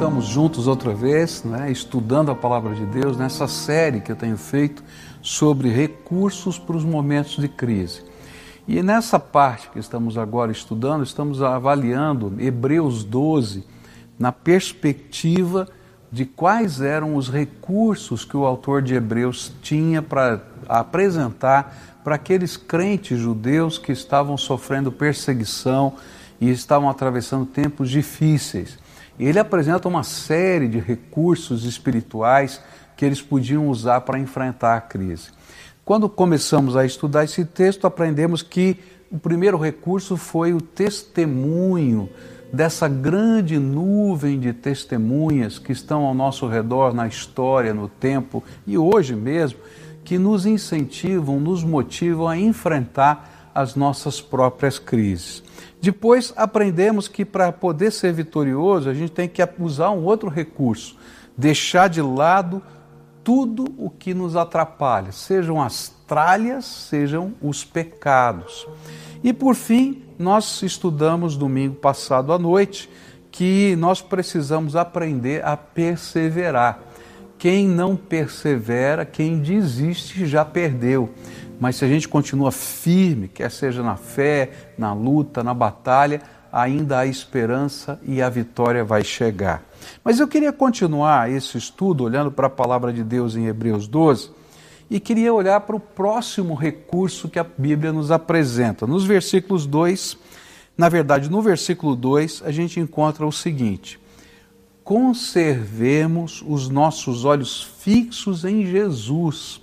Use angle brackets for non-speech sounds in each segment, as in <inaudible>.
estamos juntos outra vez, né, estudando a palavra de Deus nessa série que eu tenho feito sobre recursos para os momentos de crise. E nessa parte que estamos agora estudando, estamos avaliando Hebreus 12 na perspectiva de quais eram os recursos que o autor de Hebreus tinha para apresentar para aqueles crentes judeus que estavam sofrendo perseguição e estavam atravessando tempos difíceis. Ele apresenta uma série de recursos espirituais que eles podiam usar para enfrentar a crise. Quando começamos a estudar esse texto, aprendemos que o primeiro recurso foi o testemunho dessa grande nuvem de testemunhas que estão ao nosso redor na história, no tempo e hoje mesmo, que nos incentivam, nos motivam a enfrentar as nossas próprias crises. Depois aprendemos que para poder ser vitorioso, a gente tem que usar um outro recurso, deixar de lado tudo o que nos atrapalha, sejam as tralhas, sejam os pecados. E por fim, nós estudamos domingo passado à noite que nós precisamos aprender a perseverar. Quem não persevera, quem desiste, já perdeu. Mas se a gente continua firme, quer seja na fé, na luta, na batalha, ainda há esperança e a vitória vai chegar. Mas eu queria continuar esse estudo olhando para a palavra de Deus em Hebreus 12 e queria olhar para o próximo recurso que a Bíblia nos apresenta. Nos versículos 2, na verdade, no versículo 2, a gente encontra o seguinte: Conservemos os nossos olhos fixos em Jesus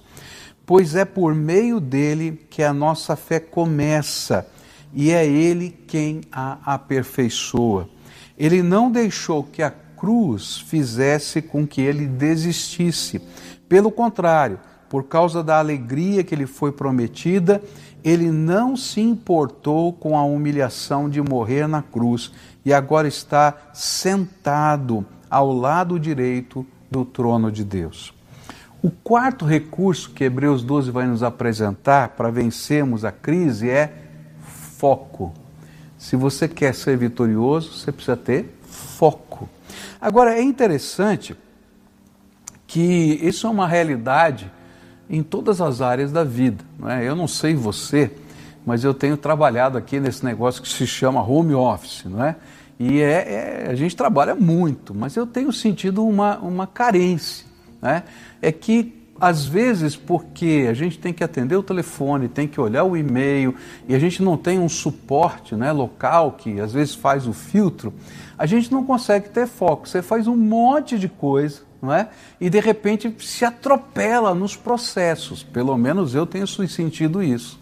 pois é por meio dele que a nossa fé começa e é ele quem a aperfeiçoa. Ele não deixou que a cruz fizesse com que ele desistisse. Pelo contrário, por causa da alegria que lhe foi prometida, ele não se importou com a humilhação de morrer na cruz e agora está sentado ao lado direito do trono de Deus. O quarto recurso que Hebreus 12 vai nos apresentar para vencermos a crise é foco. Se você quer ser vitorioso, você precisa ter foco. Agora, é interessante que isso é uma realidade em todas as áreas da vida. Não é? Eu não sei você, mas eu tenho trabalhado aqui nesse negócio que se chama home office, não é? E é, é a gente trabalha muito, mas eu tenho sentido uma, uma carência né, é que às vezes porque a gente tem que atender o telefone, tem que olhar o e-mail e a gente não tem um suporte né, local que às vezes faz o filtro, a gente não consegue ter foco. Você faz um monte de coisa não é? e de repente se atropela nos processos. Pelo menos eu tenho sentido isso.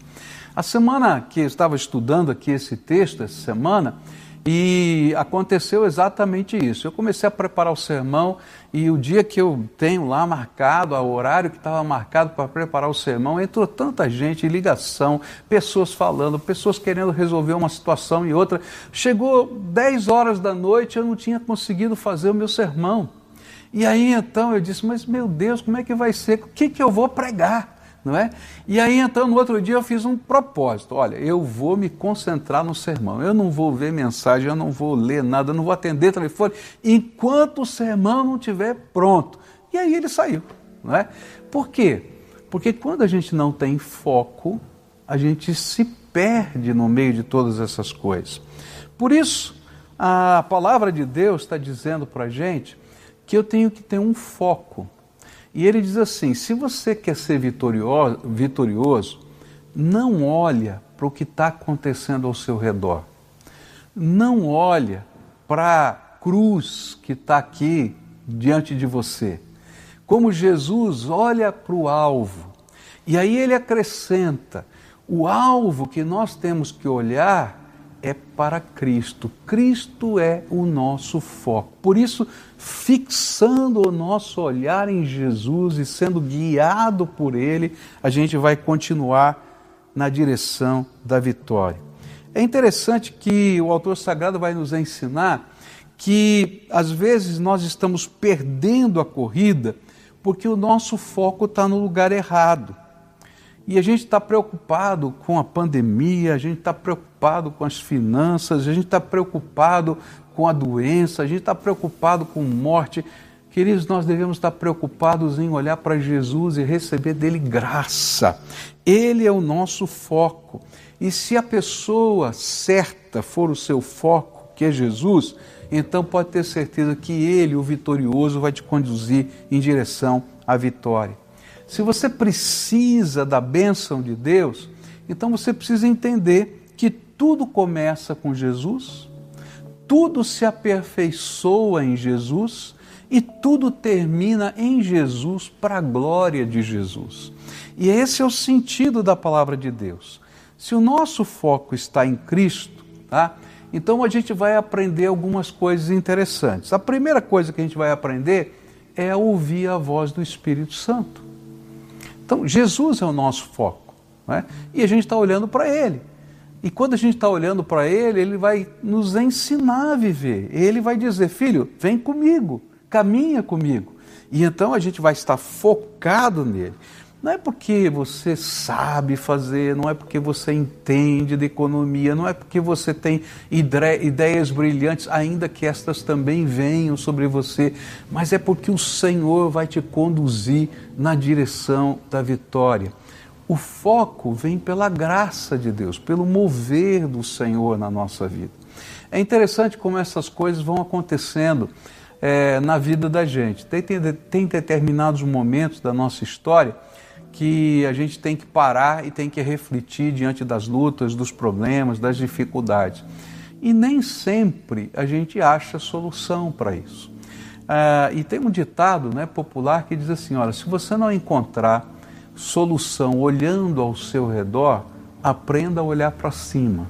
A semana que eu estava estudando aqui esse texto, essa semana, e aconteceu exatamente isso. Eu comecei a preparar o sermão e o dia que eu tenho lá marcado, o horário que estava marcado para preparar o sermão, entrou tanta gente ligação, pessoas falando, pessoas querendo resolver uma situação e outra. Chegou 10 horas da noite, eu não tinha conseguido fazer o meu sermão. E aí então eu disse: Mas meu Deus, como é que vai ser? O que, que eu vou pregar? Não é? E aí então no outro dia eu fiz um propósito, olha, eu vou me concentrar no sermão, eu não vou ver mensagem, eu não vou ler nada, eu não vou atender telefone, enquanto o sermão não estiver pronto. E aí ele saiu, não é? Por quê? Porque quando a gente não tem foco, a gente se perde no meio de todas essas coisas. Por isso, a palavra de Deus está dizendo para a gente que eu tenho que ter um foco. E ele diz assim: se você quer ser vitorioso, não olha para o que está acontecendo ao seu redor. Não olha para a cruz que está aqui diante de você. Como Jesus olha para o alvo. E aí ele acrescenta: o alvo que nós temos que olhar é para Cristo. Cristo é o nosso foco. Por isso, fixando o nosso olhar em Jesus e sendo guiado por Ele, a gente vai continuar na direção da vitória. É interessante que o autor sagrado vai nos ensinar que às vezes nós estamos perdendo a corrida porque o nosso foco está no lugar errado. E a gente está preocupado com a pandemia, a gente está preocupado com as finanças, a gente está preocupado com a doença, a gente está preocupado com morte. Queridos, nós devemos estar preocupados em olhar para Jesus e receber dele graça. Ele é o nosso foco. E se a pessoa certa for o seu foco, que é Jesus, então pode ter certeza que ele, o vitorioso, vai te conduzir em direção à vitória. Se você precisa da bênção de Deus, então você precisa entender tudo começa com Jesus, tudo se aperfeiçoa em Jesus e tudo termina em Jesus para a glória de Jesus. E esse é o sentido da palavra de Deus. Se o nosso foco está em Cristo, tá? Então a gente vai aprender algumas coisas interessantes. A primeira coisa que a gente vai aprender é ouvir a voz do Espírito Santo. Então, Jesus é o nosso foco. Né? E a gente está olhando para Ele. E quando a gente está olhando para Ele, Ele vai nos ensinar a viver. Ele vai dizer: Filho, vem comigo, caminha comigo. E então a gente vai estar focado nele. Não é porque você sabe fazer, não é porque você entende de economia, não é porque você tem ideias brilhantes, ainda que estas também venham sobre você, mas é porque o Senhor vai te conduzir na direção da vitória. O foco vem pela graça de Deus, pelo mover do Senhor na nossa vida. É interessante como essas coisas vão acontecendo é, na vida da gente. Tem, tem, tem determinados momentos da nossa história que a gente tem que parar e tem que refletir diante das lutas, dos problemas, das dificuldades. E nem sempre a gente acha solução para isso. Ah, e tem um ditado né, popular que diz assim: olha, se você não encontrar solução olhando ao seu redor, aprenda a olhar para cima.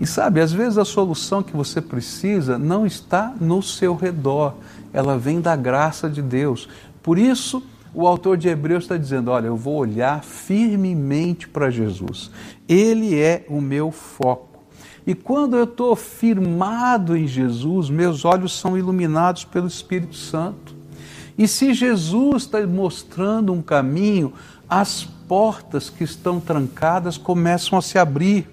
E sabe, às vezes a solução que você precisa não está no seu redor, ela vem da graça de Deus. Por isso, o autor de Hebreus está dizendo: olha, eu vou olhar firmemente para Jesus. Ele é o meu foco. E quando eu estou firmado em Jesus, meus olhos são iluminados pelo Espírito Santo. E se Jesus está mostrando um caminho, as portas que estão trancadas começam a se abrir,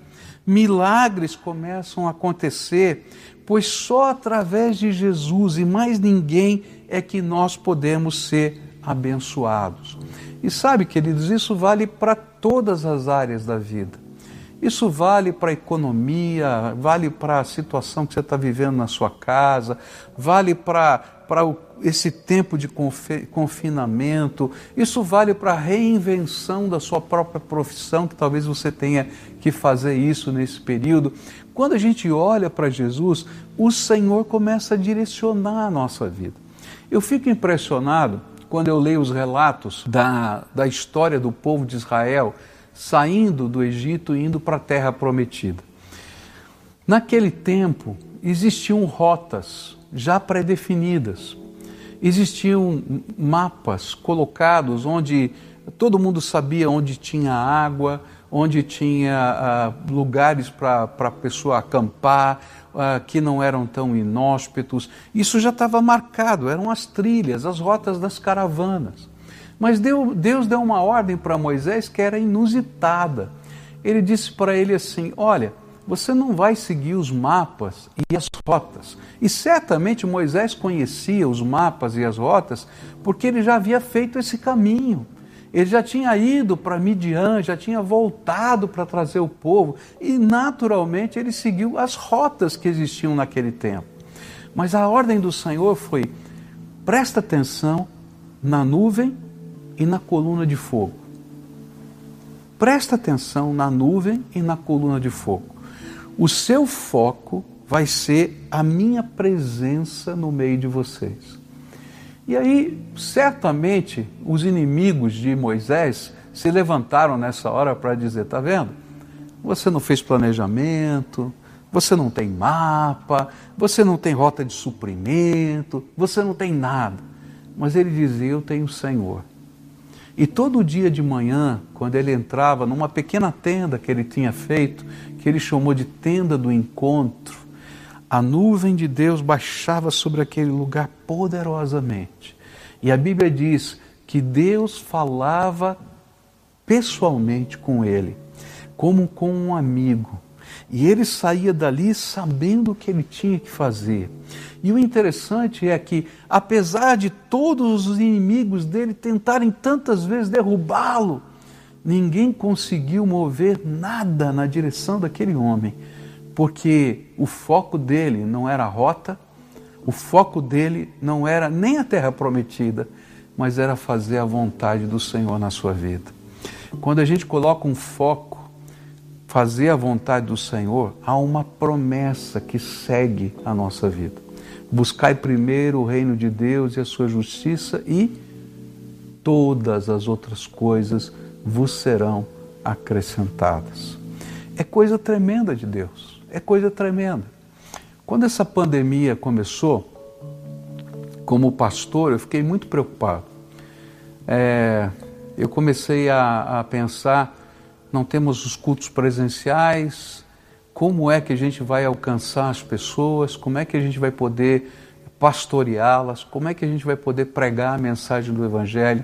milagres começam a acontecer, pois só através de Jesus e mais ninguém é que nós podemos ser abençoados. E sabe, queridos, isso vale para todas as áreas da vida. Isso vale para a economia, vale para a situação que você está vivendo na sua casa, vale para, esse tempo de confinamento, isso vale para a reinvenção da sua própria profissão, que talvez você tenha que fazer isso nesse período. Quando a gente olha para Jesus, o Senhor começa a direcionar a nossa vida. Eu fico impressionado quando eu leio os relatos da, da história do povo de Israel saindo do Egito e indo para a terra prometida. Naquele tempo existiam rotas já pré-definidas, existiam mapas colocados onde todo mundo sabia onde tinha água, onde tinha uh, lugares para a pessoa acampar, uh, que não eram tão inóspitos. Isso já estava marcado, eram as trilhas, as rotas das caravanas. Mas Deus, Deus deu uma ordem para Moisés que era inusitada. Ele disse para ele assim: Olha, você não vai seguir os mapas e as rotas. E certamente Moisés conhecia os mapas e as rotas porque ele já havia feito esse caminho. Ele já tinha ido para Midian, já tinha voltado para trazer o povo e, naturalmente, ele seguiu as rotas que existiam naquele tempo. Mas a ordem do Senhor foi: presta atenção na nuvem e na coluna de fogo. Presta atenção na nuvem e na coluna de fogo. O seu foco vai ser a minha presença no meio de vocês. E aí, certamente, os inimigos de Moisés se levantaram nessa hora para dizer: tá vendo? Você não fez planejamento, você não tem mapa, você não tem rota de suprimento, você não tem nada. Mas ele dizia: Eu tenho o Senhor. E todo dia de manhã, quando ele entrava numa pequena tenda que ele tinha feito, que ele chamou de tenda do encontro, a nuvem de Deus baixava sobre aquele lugar poderosamente. E a Bíblia diz que Deus falava pessoalmente com ele, como com um amigo. E ele saía dali sabendo o que ele tinha que fazer. E o interessante é que, apesar de todos os inimigos dele tentarem tantas vezes derrubá-lo, ninguém conseguiu mover nada na direção daquele homem, porque o foco dele não era a rota, o foco dele não era nem a terra prometida, mas era fazer a vontade do Senhor na sua vida. Quando a gente coloca um foco, fazer a vontade do Senhor, há uma promessa que segue a nossa vida. Buscai primeiro o reino de Deus e a sua justiça e todas as outras coisas vos serão acrescentadas. É coisa tremenda de Deus, é coisa tremenda. Quando essa pandemia começou, como pastor, eu fiquei muito preocupado. É, eu comecei a, a pensar: não temos os cultos presenciais, como é que a gente vai alcançar as pessoas, como é que a gente vai poder pastoreá-las, como é que a gente vai poder pregar a mensagem do Evangelho.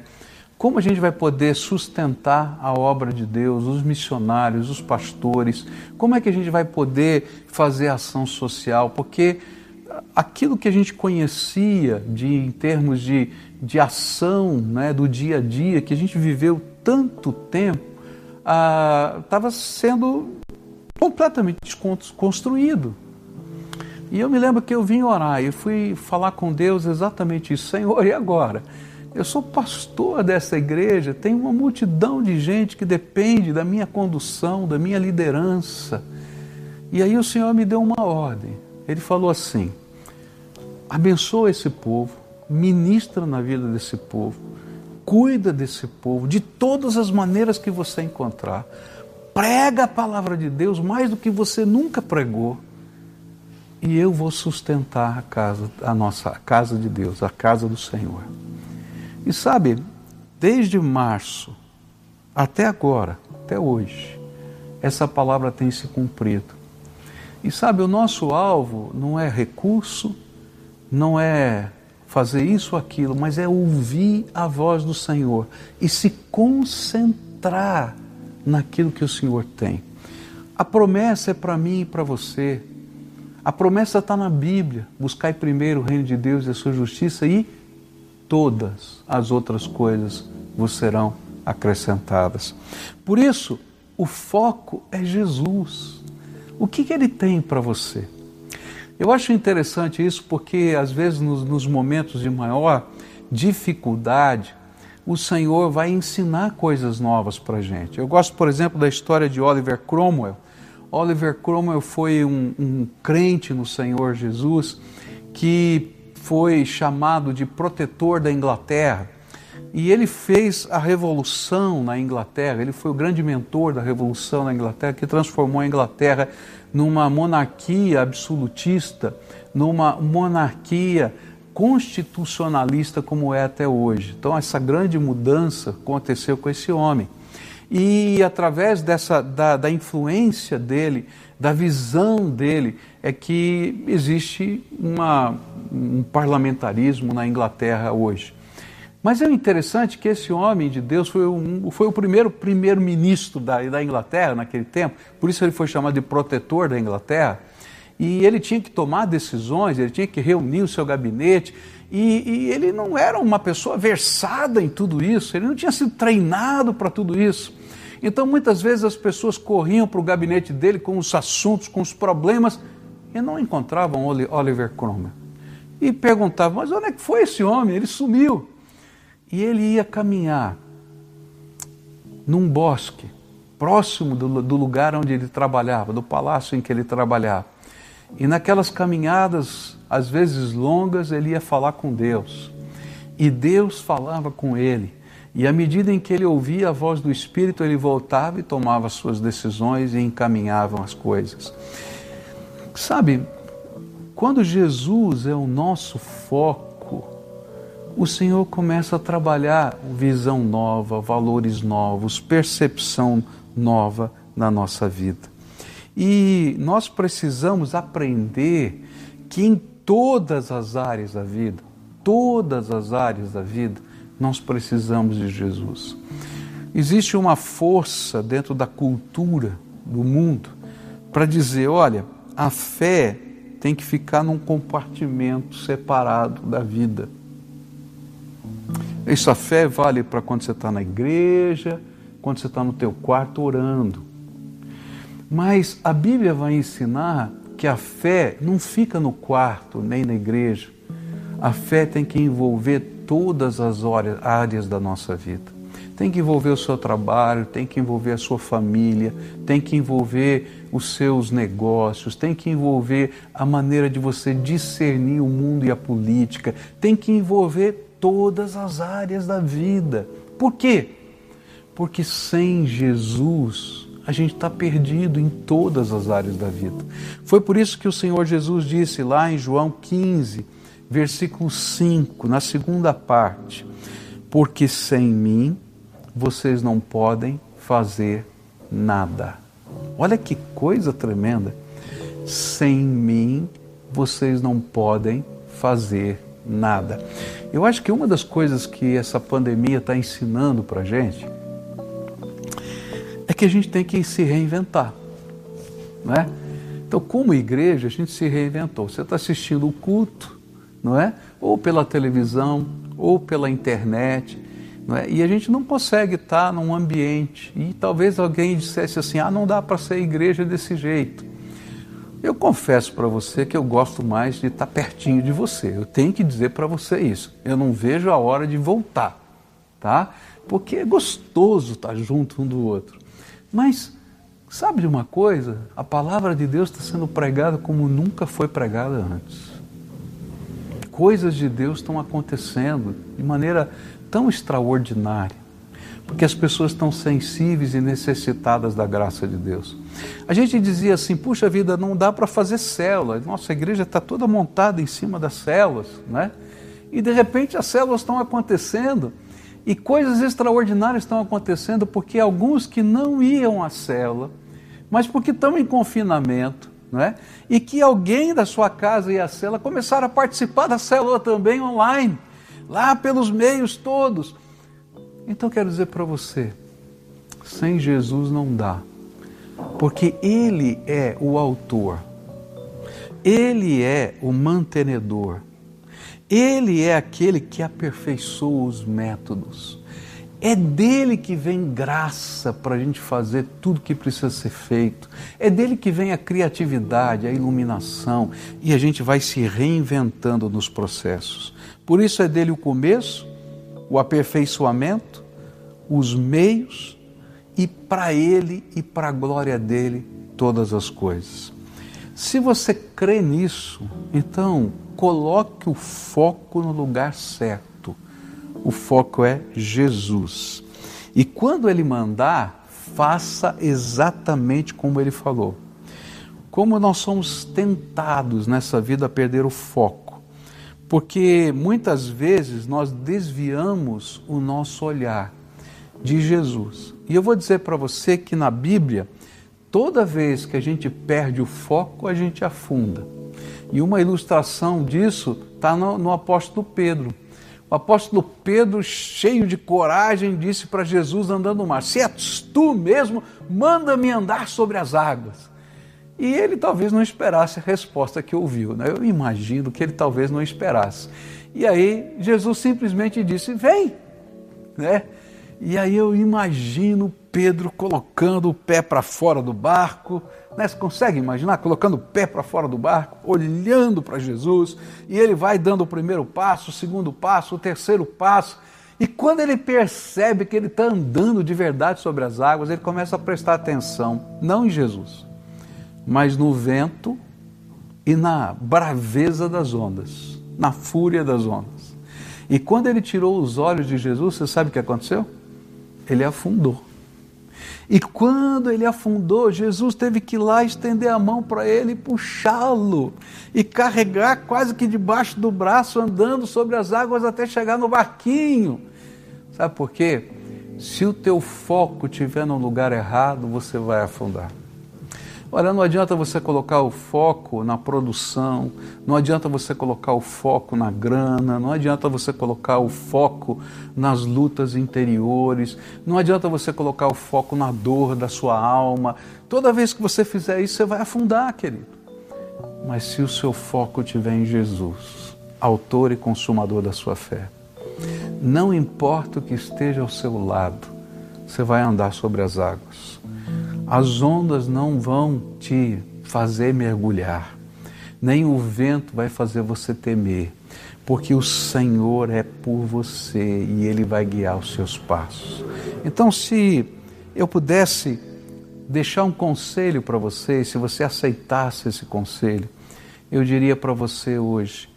Como a gente vai poder sustentar a obra de Deus, os missionários, os pastores? Como é que a gente vai poder fazer ação social? Porque aquilo que a gente conhecia de, em termos de, de ação né, do dia a dia, que a gente viveu tanto tempo, estava ah, sendo completamente desconstruído. E eu me lembro que eu vim orar e fui falar com Deus exatamente isso. Senhor, e agora? Eu sou pastor dessa igreja, tem uma multidão de gente que depende da minha condução, da minha liderança. E aí o Senhor me deu uma ordem. Ele falou assim: abençoa esse povo, ministra na vida desse povo, cuida desse povo de todas as maneiras que você encontrar. Prega a palavra de Deus mais do que você nunca pregou. E eu vou sustentar a casa, a nossa a casa de Deus, a casa do Senhor. E sabe, desde março até agora, até hoje, essa palavra tem se cumprido. E sabe, o nosso alvo não é recurso, não é fazer isso ou aquilo, mas é ouvir a voz do Senhor e se concentrar naquilo que o Senhor tem. A promessa é para mim e para você. A promessa está na Bíblia. Buscai primeiro o reino de Deus e a sua justiça e todas as outras coisas vos serão acrescentadas. Por isso, o foco é Jesus. O que, que ele tem para você? Eu acho interessante isso porque, às vezes, nos, nos momentos de maior dificuldade, o Senhor vai ensinar coisas novas para a gente. Eu gosto, por exemplo, da história de Oliver Cromwell. Oliver Cromwell foi um, um crente no Senhor Jesus que foi chamado de protetor da Inglaterra. E ele fez a revolução na Inglaterra, ele foi o grande mentor da revolução na Inglaterra, que transformou a Inglaterra numa monarquia absolutista, numa monarquia constitucionalista como é até hoje. Então, essa grande mudança aconteceu com esse homem. E através dessa, da, da influência dele, da visão dele, é que existe uma, um parlamentarismo na Inglaterra hoje. Mas é interessante que esse homem de Deus foi, um, foi o primeiro primeiro-ministro da, da Inglaterra naquele tempo, por isso ele foi chamado de protetor da Inglaterra. E ele tinha que tomar decisões, ele tinha que reunir o seu gabinete, e, e ele não era uma pessoa versada em tudo isso, ele não tinha sido treinado para tudo isso. Então muitas vezes as pessoas corriam para o gabinete dele com os assuntos, com os problemas, e não encontravam Oliver Cromwell e perguntava: Mas onde é que foi esse homem? Ele sumiu. E ele ia caminhar num bosque, próximo do, do lugar onde ele trabalhava, do palácio em que ele trabalhava. E naquelas caminhadas, às vezes longas, ele ia falar com Deus. E Deus falava com ele. E à medida em que ele ouvia a voz do Espírito, ele voltava e tomava suas decisões e encaminhava as coisas. Sabe, quando Jesus é o nosso foco, o Senhor começa a trabalhar visão nova, valores novos, percepção nova na nossa vida. E nós precisamos aprender que em todas as áreas da vida, todas as áreas da vida, nós precisamos de Jesus. Existe uma força dentro da cultura do mundo para dizer: olha, a fé tem que ficar num compartimento separado da vida. Essa fé vale para quando você está na igreja, quando você está no teu quarto orando. Mas a Bíblia vai ensinar que a fé não fica no quarto nem na igreja. A fé tem que envolver todas as áreas da nossa vida. Tem que envolver o seu trabalho, tem que envolver a sua família, tem que envolver os seus negócios, tem que envolver a maneira de você discernir o mundo e a política, tem que envolver todas as áreas da vida. Por quê? Porque sem Jesus a gente está perdido em todas as áreas da vida. Foi por isso que o Senhor Jesus disse lá em João 15, versículo 5, na segunda parte: Porque sem mim vocês não podem fazer nada. Olha que coisa tremenda. Sem mim vocês não podem fazer nada. Eu acho que uma das coisas que essa pandemia está ensinando para a gente é que a gente tem que se reinventar. Não é? Então, como igreja, a gente se reinventou. Você está assistindo o culto, não é? Ou pela televisão, ou pela internet, não é? E a gente não consegue estar num ambiente. E talvez alguém dissesse assim: ah, não dá para ser igreja desse jeito. Eu confesso para você que eu gosto mais de estar pertinho de você. Eu tenho que dizer para você isso. Eu não vejo a hora de voltar, tá? Porque é gostoso estar junto um do outro. Mas sabe de uma coisa? A palavra de Deus está sendo pregada como nunca foi pregada antes. Coisas de Deus estão acontecendo de maneira tão extraordinária, porque as pessoas estão sensíveis e necessitadas da graça de Deus. A gente dizia assim: puxa vida, não dá para fazer célula. Nossa igreja está toda montada em cima das células, né? E de repente as células estão acontecendo e coisas extraordinárias estão acontecendo porque alguns que não iam à célula, mas porque estão em confinamento, não é? e que alguém da sua casa ia à célula, começaram a participar da célula também online, lá pelos meios todos. Então quero dizer para você, sem Jesus não dá, porque Ele é o autor, Ele é o mantenedor, ele é aquele que aperfeiçoa os métodos. É dele que vem graça para a gente fazer tudo que precisa ser feito. É dele que vem a criatividade, a iluminação e a gente vai se reinventando nos processos. Por isso é dele o começo, o aperfeiçoamento, os meios e para ele e para a glória dele todas as coisas. Se você crê nisso, então coloque o foco no lugar certo. O foco é Jesus. E quando ele mandar, faça exatamente como ele falou. Como nós somos tentados nessa vida a perder o foco, porque muitas vezes nós desviamos o nosso olhar de Jesus. E eu vou dizer para você que na Bíblia, toda vez que a gente perde o foco, a gente afunda. E uma ilustração disso está no, no apóstolo Pedro. O apóstolo Pedro, cheio de coragem, disse para Jesus andando no mar: Se és tu mesmo, manda-me andar sobre as águas. E ele talvez não esperasse a resposta que ouviu. Né? Eu imagino que ele talvez não esperasse. E aí Jesus simplesmente disse: Vem. Né? E aí eu imagino Pedro colocando o pé para fora do barco, né? Você consegue imaginar colocando o pé para fora do barco, olhando para Jesus, e ele vai dando o primeiro passo, o segundo passo, o terceiro passo, e quando ele percebe que ele está andando de verdade sobre as águas, ele começa a prestar atenção, não em Jesus, mas no vento e na braveza das ondas, na fúria das ondas. E quando ele tirou os olhos de Jesus, você sabe o que aconteceu? Ele afundou. E quando ele afundou, Jesus teve que ir lá estender a mão para ele e puxá-lo e carregar quase que debaixo do braço, andando sobre as águas até chegar no barquinho. Sabe por quê? Se o teu foco estiver no lugar errado, você vai afundar. Olha, não adianta você colocar o foco na produção, não adianta você colocar o foco na grana, não adianta você colocar o foco nas lutas interiores, não adianta você colocar o foco na dor da sua alma. Toda vez que você fizer isso, você vai afundar, querido. Mas se o seu foco estiver em Jesus, autor e consumador da sua fé, não importa o que esteja ao seu lado, você vai andar sobre as águas. As ondas não vão te fazer mergulhar, nem o vento vai fazer você temer, porque o Senhor é por você e Ele vai guiar os seus passos. Então, se eu pudesse deixar um conselho para você, se você aceitasse esse conselho, eu diria para você hoje: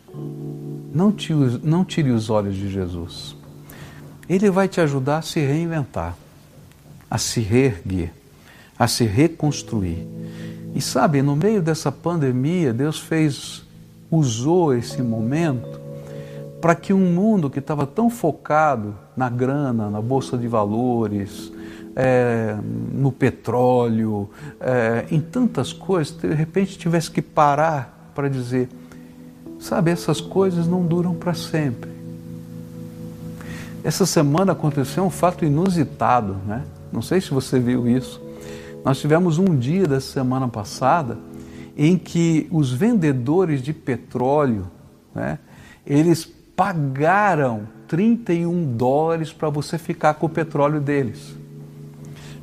não tire, não tire os olhos de Jesus. Ele vai te ajudar a se reinventar, a se reerguer a se reconstruir. E sabe, no meio dessa pandemia, Deus fez, usou esse momento para que um mundo que estava tão focado na grana, na bolsa de valores, é, no petróleo, é, em tantas coisas, de repente tivesse que parar para dizer: sabe, essas coisas não duram para sempre. Essa semana aconteceu um fato inusitado, né? Não sei se você viu isso. Nós tivemos um dia da semana passada em que os vendedores de petróleo, né, eles pagaram 31 dólares para você ficar com o petróleo deles.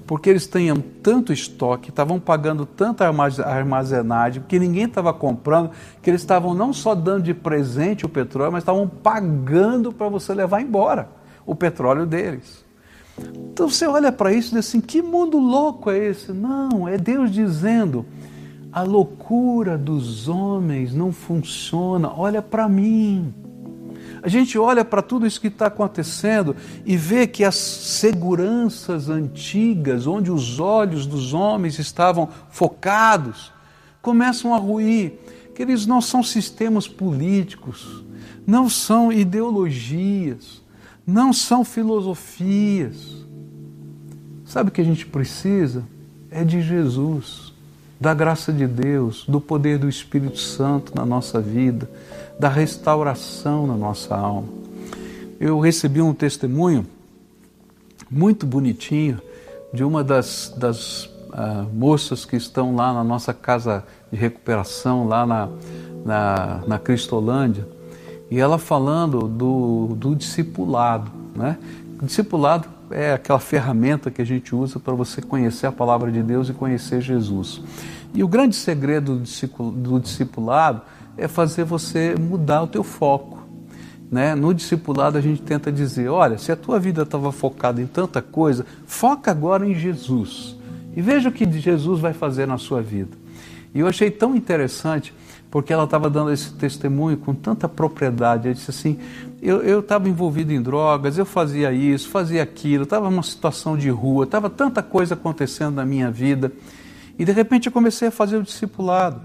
Porque eles tinham tanto estoque, estavam pagando tanta armazenagem, porque ninguém estava comprando, que eles estavam não só dando de presente o petróleo, mas estavam pagando para você levar embora o petróleo deles. Então você olha para isso e diz assim: que mundo louco é esse? Não, é Deus dizendo: a loucura dos homens não funciona, olha para mim. A gente olha para tudo isso que está acontecendo e vê que as seguranças antigas, onde os olhos dos homens estavam focados, começam a ruir. Que eles não são sistemas políticos, não são ideologias, não são filosofias. Sabe o que a gente precisa? É de Jesus, da graça de Deus, do poder do Espírito Santo na nossa vida, da restauração na nossa alma. Eu recebi um testemunho muito bonitinho de uma das, das uh, moças que estão lá na nossa casa de recuperação, lá na, na, na Cristolândia e ela falando do, do discipulado. Né? Discipulado é aquela ferramenta que a gente usa para você conhecer a palavra de Deus e conhecer Jesus. E o grande segredo do discipulado é fazer você mudar o teu foco. Né? No discipulado a gente tenta dizer, olha, se a tua vida estava focada em tanta coisa, foca agora em Jesus e veja o que Jesus vai fazer na sua vida. E eu achei tão interessante porque ela estava dando esse testemunho com tanta propriedade. Ela disse assim: eu estava envolvido em drogas, eu fazia isso, fazia aquilo, estava numa situação de rua, estava tanta coisa acontecendo na minha vida. E de repente eu comecei a fazer o discipulado.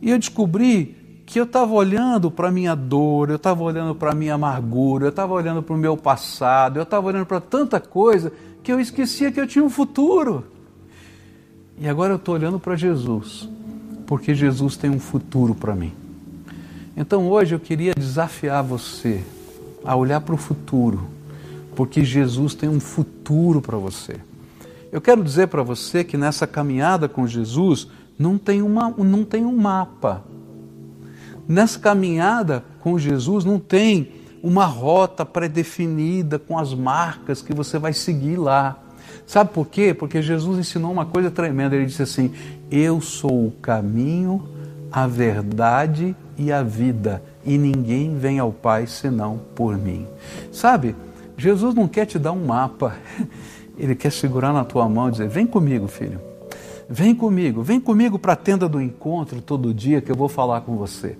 E eu descobri que eu estava olhando para a minha dor, eu estava olhando para a minha amargura, eu estava olhando para o meu passado, eu estava olhando para tanta coisa que eu esquecia que eu tinha um futuro. E agora eu estou olhando para Jesus porque Jesus tem um futuro para mim. Então hoje eu queria desafiar você a olhar para o futuro, porque Jesus tem um futuro para você. Eu quero dizer para você que nessa caminhada com Jesus não tem, uma, não tem um mapa. Nessa caminhada com Jesus não tem uma rota pré-definida com as marcas que você vai seguir lá. Sabe por quê? Porque Jesus ensinou uma coisa tremenda. Ele disse assim: Eu sou o caminho, a verdade e a vida, e ninguém vem ao Pai senão por mim. Sabe, Jesus não quer te dar um mapa, <laughs> ele quer segurar na tua mão e dizer: Vem comigo, filho. Vem comigo, vem comigo para a tenda do encontro todo dia que eu vou falar com você.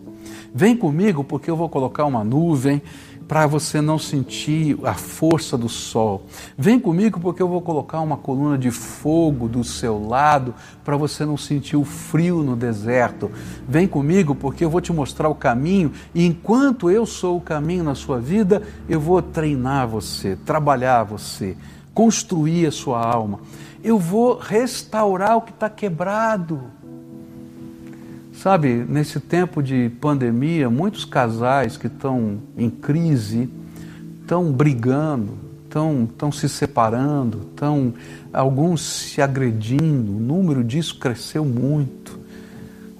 Vem comigo porque eu vou colocar uma nuvem, para você não sentir a força do sol. Vem comigo porque eu vou colocar uma coluna de fogo do seu lado para você não sentir o frio no deserto. Vem comigo porque eu vou te mostrar o caminho e enquanto eu sou o caminho na sua vida, eu vou treinar você, trabalhar você, construir a sua alma. Eu vou restaurar o que está quebrado. Sabe, nesse tempo de pandemia, muitos casais que estão em crise, estão brigando, estão, se separando, estão alguns se agredindo, o número disso cresceu muito.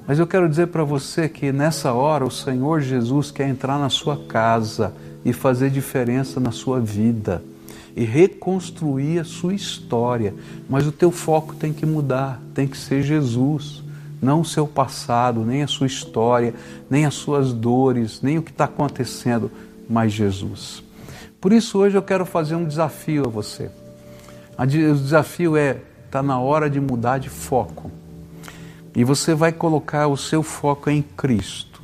Mas eu quero dizer para você que nessa hora o Senhor Jesus quer entrar na sua casa e fazer diferença na sua vida e reconstruir a sua história. Mas o teu foco tem que mudar, tem que ser Jesus não o seu passado, nem a sua história, nem as suas dores, nem o que está acontecendo, mas Jesus. Por isso hoje eu quero fazer um desafio a você. O desafio é, está na hora de mudar de foco. E você vai colocar o seu foco em Cristo.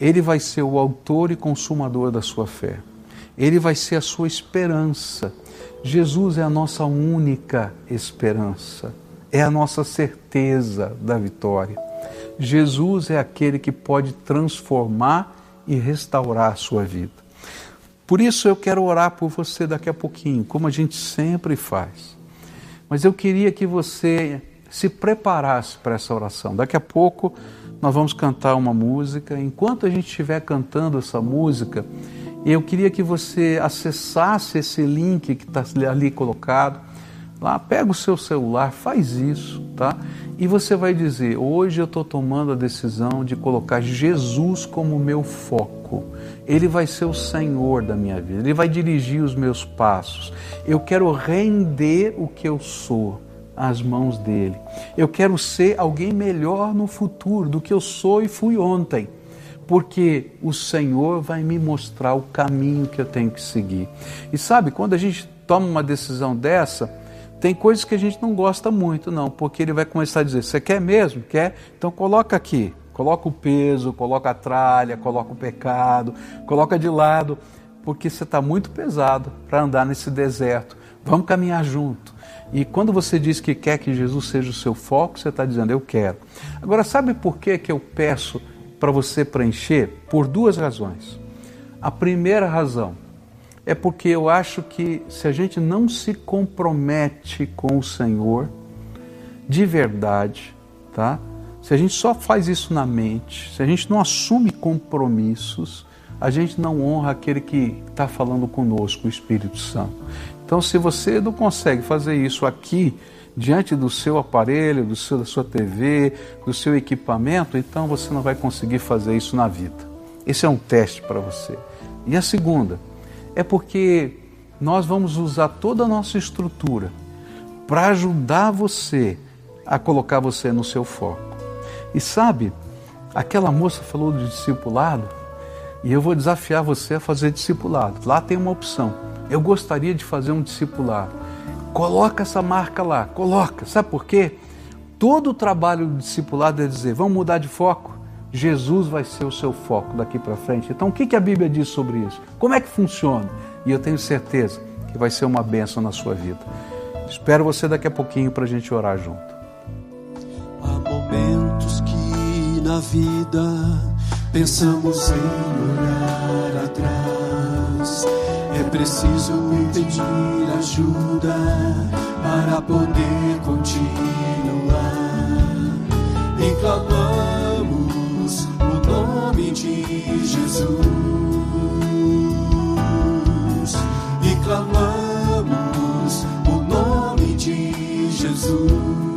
Ele vai ser o autor e consumador da sua fé. Ele vai ser a sua esperança. Jesus é a nossa única esperança é a nossa certeza da vitória. Jesus é aquele que pode transformar e restaurar a sua vida. Por isso eu quero orar por você daqui a pouquinho, como a gente sempre faz. Mas eu queria que você se preparasse para essa oração. Daqui a pouco nós vamos cantar uma música. Enquanto a gente estiver cantando essa música, eu queria que você acessasse esse link que está ali colocado lá, pega o seu celular, faz isso, tá? E você vai dizer: hoje eu estou tomando a decisão de colocar Jesus como meu foco. Ele vai ser o Senhor da minha vida, Ele vai dirigir os meus passos. Eu quero render o que eu sou às mãos dele. Eu quero ser alguém melhor no futuro do que eu sou e fui ontem porque o Senhor vai me mostrar o caminho que eu tenho que seguir. E sabe, quando a gente toma uma decisão dessa, tem coisas que a gente não gosta muito, não, porque ele vai começar a dizer: Você quer mesmo? Quer? Então coloca aqui. Coloca o peso, coloca a tralha, coloca o pecado, coloca de lado, porque você está muito pesado para andar nesse deserto. Vamos caminhar junto. E quando você diz que quer que Jesus seja o seu foco, você está dizendo, eu quero. Agora, sabe por que, que eu peço para você preencher? Por duas razões. A primeira razão é porque eu acho que se a gente não se compromete com o Senhor de verdade, tá? Se a gente só faz isso na mente, se a gente não assume compromissos, a gente não honra aquele que está falando conosco, o Espírito Santo. Então, se você não consegue fazer isso aqui, diante do seu aparelho, do seu, da sua TV, do seu equipamento, então você não vai conseguir fazer isso na vida. Esse é um teste para você. E a segunda, é porque nós vamos usar toda a nossa estrutura para ajudar você a colocar você no seu foco. E sabe, aquela moça falou de discipulado, e eu vou desafiar você a fazer discipulado. Lá tem uma opção. Eu gostaria de fazer um discipulado. Coloca essa marca lá, coloca. Sabe por quê? Todo o trabalho do discipulado é dizer, vamos mudar de foco. Jesus vai ser o seu foco daqui para frente. Então, o que, a Bíblia diz sobre isso? Como é que funciona? E eu tenho certeza que vai ser uma bênção na sua vida. Espero você daqui a pouquinho para a gente orar junto. Há momentos que na vida pensamos em olhar atrás. É preciso pedir ajuda para poder continuar. E clamamos de Jesus. E clamamos o nome de Jesus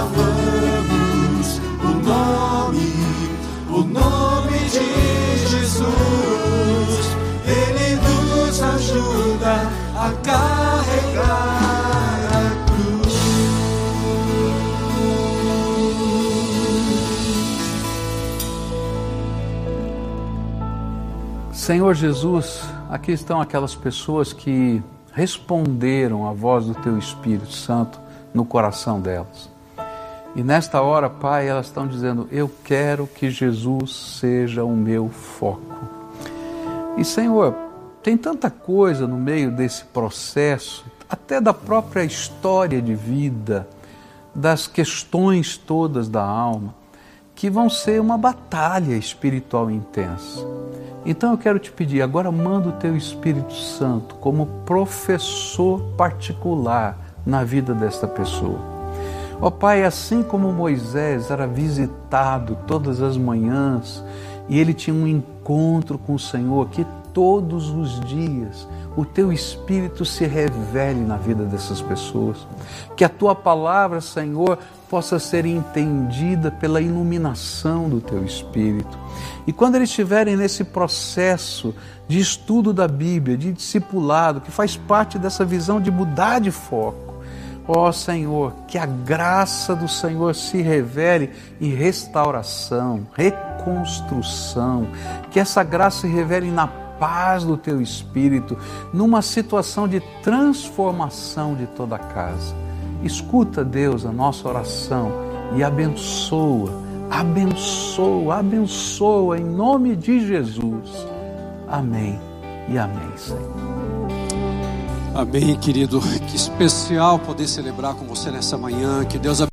Clamamos o nome, o nome de Jesus. Ele nos ajuda a carregar a cruz. Senhor Jesus, aqui estão aquelas pessoas que responderam à voz do Teu Espírito Santo no coração delas. E nesta hora, Pai, elas estão dizendo: Eu quero que Jesus seja o meu foco. E Senhor, tem tanta coisa no meio desse processo, até da própria história de vida, das questões todas da alma, que vão ser uma batalha espiritual intensa. Então eu quero te pedir, agora manda o teu Espírito Santo como professor particular na vida desta pessoa. Ó Pai, assim como Moisés era visitado todas as manhãs e ele tinha um encontro com o Senhor que todos os dias o teu Espírito se revele na vida dessas pessoas. Que a tua palavra, Senhor, possa ser entendida pela iluminação do teu Espírito. E quando eles estiverem nesse processo de estudo da Bíblia, de discipulado, que faz parte dessa visão de mudar de foco, ó Senhor, que a graça do Senhor se revele em restauração, reconstrução, que essa graça se revele na paz do teu espírito, numa situação de transformação de toda a casa. Escuta, Deus, a nossa oração e abençoa, abençoa, abençoa em nome de Jesus. Amém e amém, Senhor. Amém, querido. Que especial poder celebrar com você nessa manhã. Que Deus abençoe.